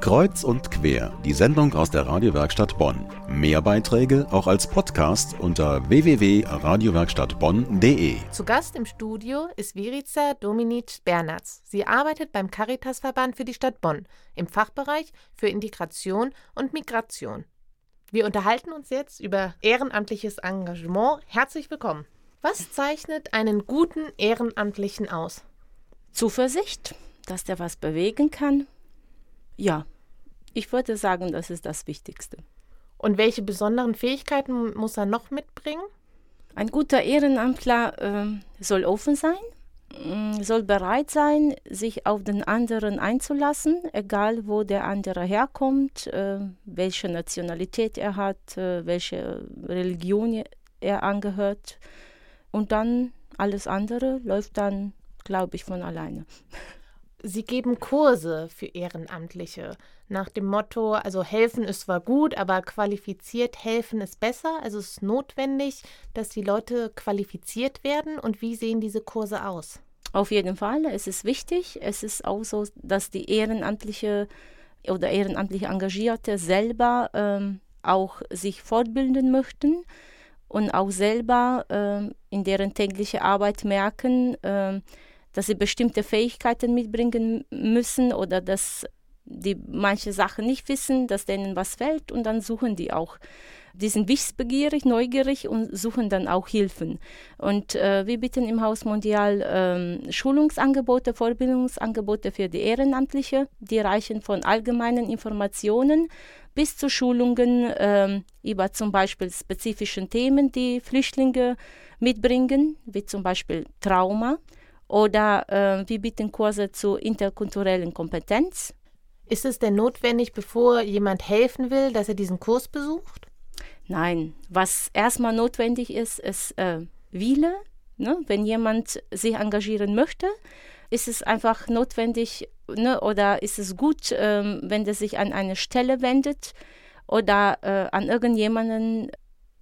Kreuz und quer, die Sendung aus der Radiowerkstatt Bonn. Mehr Beiträge auch als Podcast unter www.radiowerkstattbonn.de. Zu Gast im Studio ist Virica Dominic Bernatz. Sie arbeitet beim Caritasverband für die Stadt Bonn im Fachbereich für Integration und Migration. Wir unterhalten uns jetzt über ehrenamtliches Engagement. Herzlich willkommen. Was zeichnet einen guten Ehrenamtlichen aus? Zuversicht, dass der was bewegen kann. Ja, ich würde sagen, das ist das Wichtigste. Und welche besonderen Fähigkeiten muss er noch mitbringen? Ein guter Ehrenamtler äh, soll offen sein, äh, soll bereit sein, sich auf den anderen einzulassen, egal wo der andere herkommt, äh, welche Nationalität er hat, äh, welche Religion er angehört. Und dann alles andere läuft dann, glaube ich, von alleine. Sie geben Kurse für Ehrenamtliche nach dem Motto, also helfen ist zwar gut, aber qualifiziert helfen ist besser. Also es ist notwendig, dass die Leute qualifiziert werden. Und wie sehen diese Kurse aus? Auf jeden Fall, es ist wichtig. Es ist auch so, dass die Ehrenamtliche oder ehrenamtlich Engagierte selber ähm, auch sich fortbilden möchten und auch selber ähm, in deren tägliche Arbeit merken, ähm, dass sie bestimmte Fähigkeiten mitbringen müssen oder dass die manche Sachen nicht wissen, dass denen was fällt und dann suchen die auch. Die sind wissbegierig, neugierig und suchen dann auch Hilfen. Und äh, wir bieten im Haus Mondial ähm, Schulungsangebote, Vorbildungsangebote für die Ehrenamtliche. Die reichen von allgemeinen Informationen bis zu Schulungen äh, über zum Beispiel spezifischen Themen, die Flüchtlinge mitbringen, wie zum Beispiel Trauma oder äh, wir bieten Kurse zur interkulturellen Kompetenz. Ist es denn notwendig, bevor jemand helfen will, dass er diesen Kurs besucht? Nein, was erstmal notwendig ist, ist äh, Wille. Ne? Wenn jemand sich engagieren möchte, ist es einfach notwendig ne? oder ist es gut, äh, wenn er sich an eine Stelle wendet oder äh, an irgendjemanden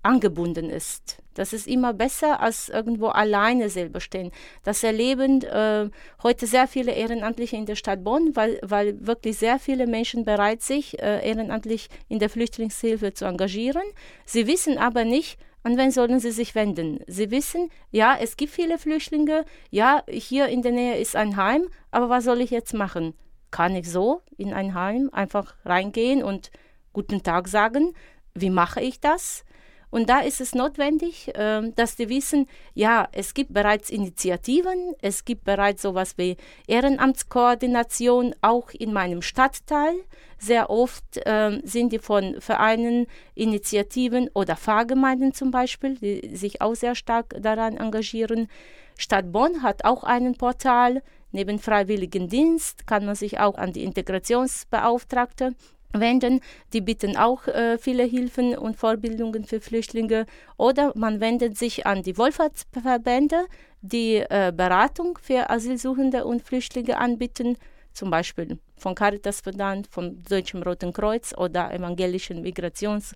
angebunden ist. Das ist immer besser, als irgendwo alleine selber stehen. Das erleben äh, heute sehr viele Ehrenamtliche in der Stadt Bonn, weil, weil wirklich sehr viele Menschen bereit sind, äh, ehrenamtlich in der Flüchtlingshilfe zu engagieren. Sie wissen aber nicht, an wen sollen sie sich wenden? Sie wissen, ja, es gibt viele Flüchtlinge, ja, hier in der Nähe ist ein Heim, aber was soll ich jetzt machen? Kann ich so in ein Heim einfach reingehen und guten Tag sagen? Wie mache ich das? Und da ist es notwendig, äh, dass die wissen, ja, es gibt bereits Initiativen, es gibt bereits sowas wie Ehrenamtskoordination auch in meinem Stadtteil. Sehr oft äh, sind die von Vereinen, Initiativen oder Fahrgemeinden zum Beispiel, die sich auch sehr stark daran engagieren. Stadt Bonn hat auch ein Portal. Neben Freiwilligendienst kann man sich auch an die Integrationsbeauftragte wenden. Die bieten auch äh, viele Hilfen und Vorbildungen für Flüchtlinge. Oder man wendet sich an die Wohlfahrtsverbände, die äh, Beratung für Asylsuchende und Flüchtlinge anbieten, zum Beispiel von Caritasverband, vom Deutschen Roten Kreuz oder Evangelischen Migrations-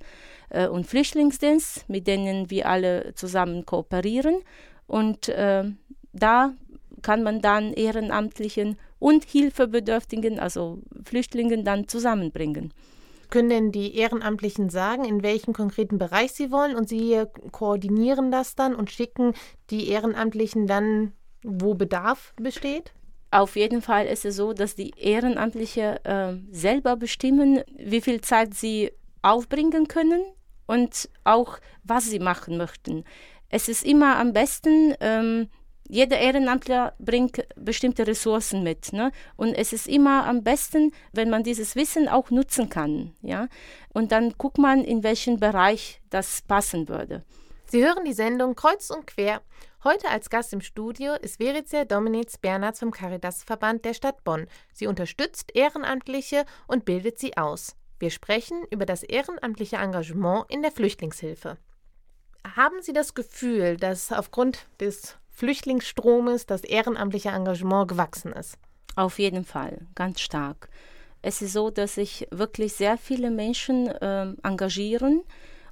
äh, und Flüchtlingsdienst, mit denen wir alle zusammen kooperieren. Und äh, da kann man dann Ehrenamtlichen und Hilfebedürftigen, also Flüchtlingen, dann zusammenbringen. Können denn die Ehrenamtlichen sagen, in welchem konkreten Bereich sie wollen und sie koordinieren das dann und schicken die Ehrenamtlichen dann, wo Bedarf besteht? Auf jeden Fall ist es so, dass die Ehrenamtliche äh, selber bestimmen, wie viel Zeit sie aufbringen können und auch, was sie machen möchten. Es ist immer am besten, ähm, jeder Ehrenamtler bringt bestimmte Ressourcen mit. Ne? Und es ist immer am besten, wenn man dieses Wissen auch nutzen kann. Ja? Und dann guckt man, in welchen Bereich das passen würde. Sie hören die Sendung Kreuz und Quer. Heute als Gast im Studio ist Verice Dominitz Bernhard vom Caritasverband der Stadt Bonn. Sie unterstützt Ehrenamtliche und bildet sie aus. Wir sprechen über das ehrenamtliche Engagement in der Flüchtlingshilfe. Haben Sie das Gefühl, dass aufgrund des Flüchtlingsstromes das ehrenamtliche Engagement gewachsen ist? Auf jeden Fall, ganz stark. Es ist so, dass sich wirklich sehr viele Menschen äh, engagieren.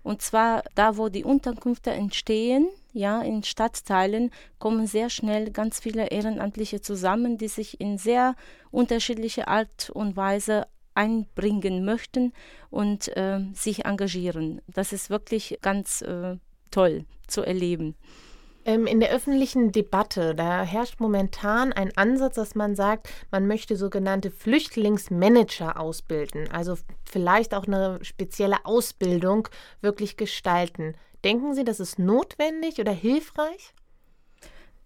Und zwar da, wo die Unterkünfte entstehen, ja, in Stadtteilen kommen sehr schnell ganz viele Ehrenamtliche zusammen, die sich in sehr unterschiedlicher Art und Weise einbringen möchten und äh, sich engagieren. Das ist wirklich ganz äh, toll zu erleben. Ähm, in der öffentlichen Debatte, da herrscht momentan ein Ansatz, dass man sagt, man möchte sogenannte Flüchtlingsmanager ausbilden, also vielleicht auch eine spezielle Ausbildung wirklich gestalten. Denken Sie, das ist notwendig oder hilfreich?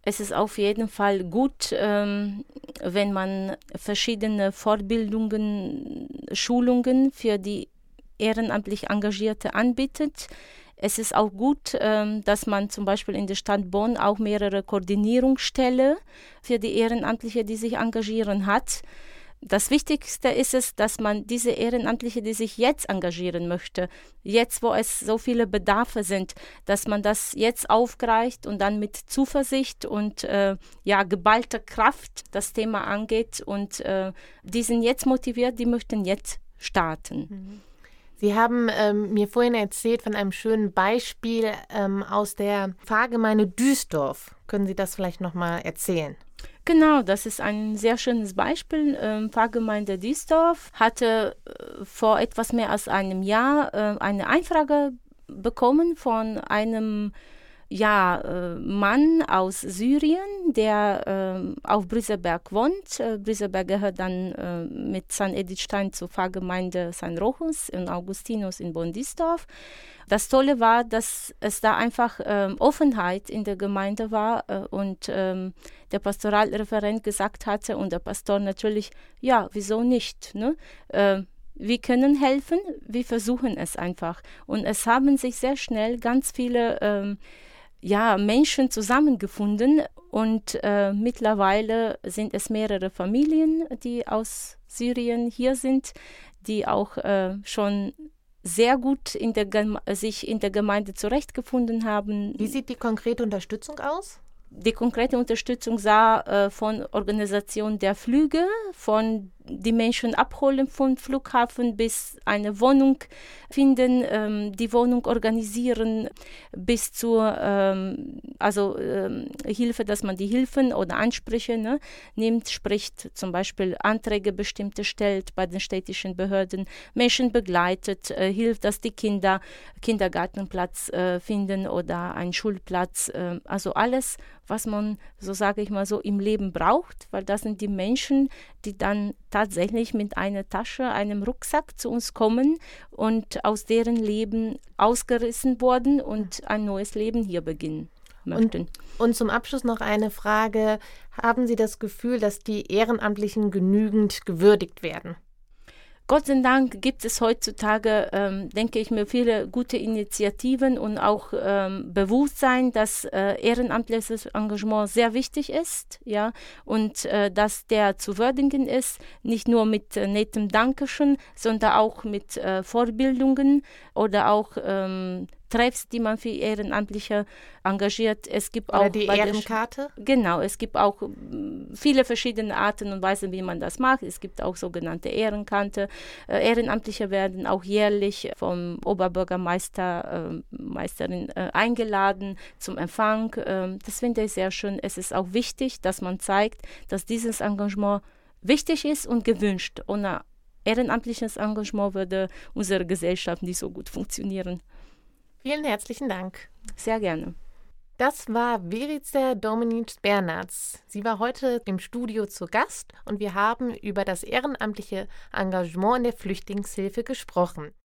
Es ist auf jeden Fall gut, ähm, wenn man verschiedene Fortbildungen, Schulungen für die ehrenamtlich Engagierte anbietet. Es ist auch gut, ähm, dass man zum Beispiel in der Stadt Bonn auch mehrere Koordinierungsstellen für die Ehrenamtliche, die sich engagieren, hat. Das Wichtigste ist es, dass man diese Ehrenamtliche, die sich jetzt engagieren möchte, jetzt wo es so viele Bedarfe sind, dass man das jetzt aufgreift und dann mit Zuversicht und äh, ja geballter Kraft das Thema angeht und äh, die sind jetzt motiviert, die möchten jetzt starten. Mhm. Sie haben ähm, mir vorhin erzählt von einem schönen Beispiel ähm, aus der Pfarrgemeinde Duisdorf. Können Sie das vielleicht noch mal erzählen? Genau, das ist ein sehr schönes Beispiel. Ähm, Pfarrgemeinde Duisdorf hatte äh, vor etwas mehr als einem Jahr äh, eine Einfrage bekommen von einem ja, äh, Mann aus Syrien, der äh, auf Brüsselberg wohnt. Äh, Brüsselberg gehört dann äh, mit St. Edith Stein zur Pfarrgemeinde St. Rochus und Augustinus in Bondisdorf. Das Tolle war, dass es da einfach ähm, Offenheit in der Gemeinde war äh, und ähm, der Pastoralreferent gesagt hatte und der Pastor natürlich, ja, wieso nicht? Ne? Äh, wir können helfen, wir versuchen es einfach. Und es haben sich sehr schnell ganz viele ähm, ja, Menschen zusammengefunden und äh, mittlerweile sind es mehrere Familien, die aus Syrien hier sind, die auch äh, schon sehr gut in der sich in der Gemeinde zurechtgefunden haben. Wie sieht die konkrete Unterstützung aus? Die konkrete Unterstützung sah äh, von Organisation der Flüge, von die Menschen abholen vom Flughafen bis eine Wohnung finden, ähm, die Wohnung organisieren, bis zur ähm, also ähm, Hilfe, dass man die Hilfen oder Ansprüche ne, nimmt, spricht zum Beispiel Anträge bestimmte stellt bei den städtischen Behörden, Menschen begleitet, äh, hilft, dass die Kinder Kindergartenplatz äh, finden oder einen Schulplatz, äh, also alles, was man, so sage ich mal so, im Leben braucht, weil das sind die Menschen, die dann tatsächlich mit einer Tasche, einem Rucksack zu uns kommen und aus deren Leben ausgerissen wurden und ein neues Leben hier beginnen. Möchten. Und, und zum Abschluss noch eine Frage. Haben Sie das Gefühl, dass die Ehrenamtlichen genügend gewürdigt werden? Gott sei Dank gibt es heutzutage, ähm, denke ich mir, viele gute Initiativen und auch ähm, Bewusstsein, dass äh, ehrenamtliches Engagement sehr wichtig ist, ja, und äh, dass der zu würdigen ist, nicht nur mit äh, nettem Dankeschön, sondern auch mit äh, Vorbildungen oder auch ähm, Treffs, die man für Ehrenamtliche engagiert. Es gibt Oder auch die Ehrenkarte? genau, es gibt auch mm, viele verschiedene Arten und Weisen, wie man das macht. Es gibt auch sogenannte Ehrenkarte. Äh, Ehrenamtliche werden auch jährlich vom Oberbürgermeister, äh, Meisterin äh, eingeladen zum Empfang. Ähm, das finde ich sehr schön. Es ist auch wichtig, dass man zeigt, dass dieses Engagement wichtig ist und gewünscht. Ohne ehrenamtliches Engagement würde unsere Gesellschaft nicht so gut funktionieren. Vielen herzlichen Dank. Sehr gerne. Das war Verice Dominic Bernards. Sie war heute im Studio zu Gast und wir haben über das ehrenamtliche Engagement in der Flüchtlingshilfe gesprochen.